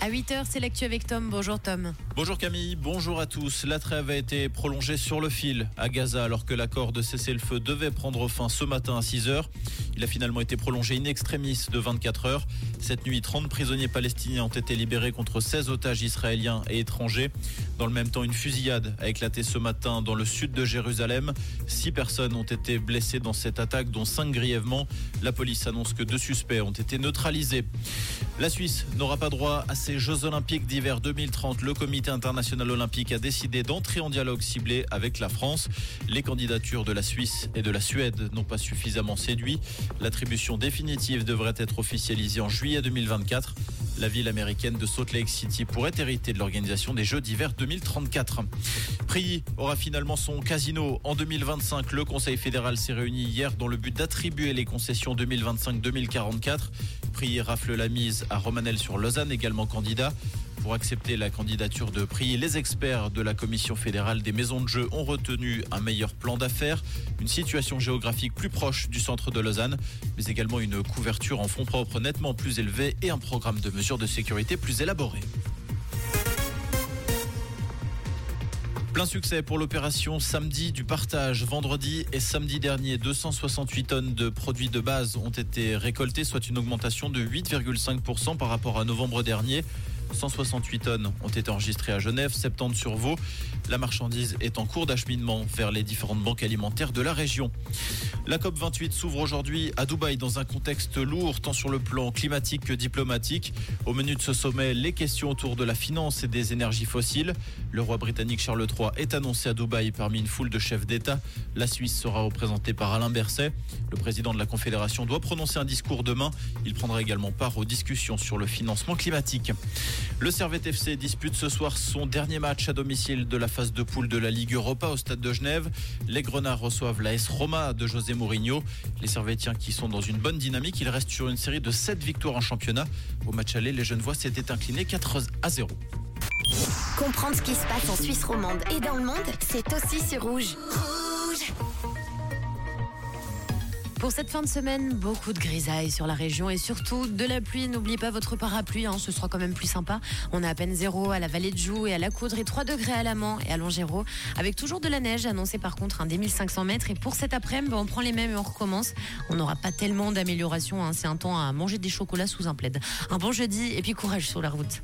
À 8h, c'est l'actu avec Tom. Bonjour Tom. Bonjour Camille, bonjour à tous. La trêve a été prolongée sur le fil à Gaza alors que l'accord de cessez-le-feu devait prendre fin ce matin à 6h. Il a finalement été prolongé in extremis de 24 heures. Cette nuit, 30 prisonniers palestiniens ont été libérés contre 16 otages israéliens et étrangers. Dans le même temps, une fusillade a éclaté ce matin dans le sud de Jérusalem. Six personnes ont été blessées dans cette attaque, dont cinq grièvement. La police annonce que deux suspects ont été neutralisés. La Suisse n'aura pas droit à ces Jeux Olympiques d'hiver 2030. Le Comité international olympique a décidé d'entrer en dialogue ciblé avec la France. Les candidatures de la Suisse et de la Suède n'ont pas suffisamment séduit. L'attribution définitive devrait être officialisée en juillet 2024. La ville américaine de Salt Lake City pourrait hériter de l'organisation des Jeux d'hiver 2034. Prix aura finalement son casino en 2025. Le Conseil fédéral s'est réuni hier dans le but d'attribuer les concessions 2025-2044. Prix rafle la mise à Romanel sur Lausanne, également candidat. Pour accepter la candidature de prix, les experts de la Commission fédérale des maisons de jeu ont retenu un meilleur plan d'affaires, une situation géographique plus proche du centre de Lausanne, mais également une couverture en fonds propres nettement plus élevée et un programme de mesures de sécurité plus élaboré. Plein succès pour l'opération samedi du partage. Vendredi et samedi dernier, 268 tonnes de produits de base ont été récoltées, soit une augmentation de 8,5% par rapport à novembre dernier. 168 tonnes ont été enregistrées à Genève, 70 sur Vaud. La marchandise est en cours d'acheminement vers les différentes banques alimentaires de la région. La COP28 s'ouvre aujourd'hui à Dubaï dans un contexte lourd, tant sur le plan climatique que diplomatique. Au menu de ce sommet, les questions autour de la finance et des énergies fossiles. Le roi britannique Charles III est annoncé à Dubaï parmi une foule de chefs d'État. La Suisse sera représentée par Alain Berset. Le président de la Confédération doit prononcer un discours demain. Il prendra également part aux discussions sur le financement climatique. Le Servette FC dispute ce soir son dernier match à domicile de la phase de poule de la Ligue Europa au stade de Genève. Les Grenats reçoivent la S Roma de José Mourinho. Les Servetiens qui sont dans une bonne dynamique, ils restent sur une série de 7 victoires en championnat. Au match aller, les Genevois s'étaient inclinés 4 à 0. Comprendre ce qui se passe en Suisse romande et dans le monde, c'est aussi sur. Rouge Pour cette fin de semaine, beaucoup de grisailles sur la région et surtout de la pluie. N'oubliez pas votre parapluie, hein, ce sera quand même plus sympa. On a à peine zéro à la vallée de Joux et à la Coudre et 3 degrés à Lamant et à Longéro. Avec toujours de la neige annoncée par contre un des 1500 mètres. Et pour cet après-midi, on prend les mêmes et on recommence. On n'aura pas tellement d'amélioration. hein. C'est un temps à manger des chocolats sous un plaid. Un bon jeudi et puis courage sur la route.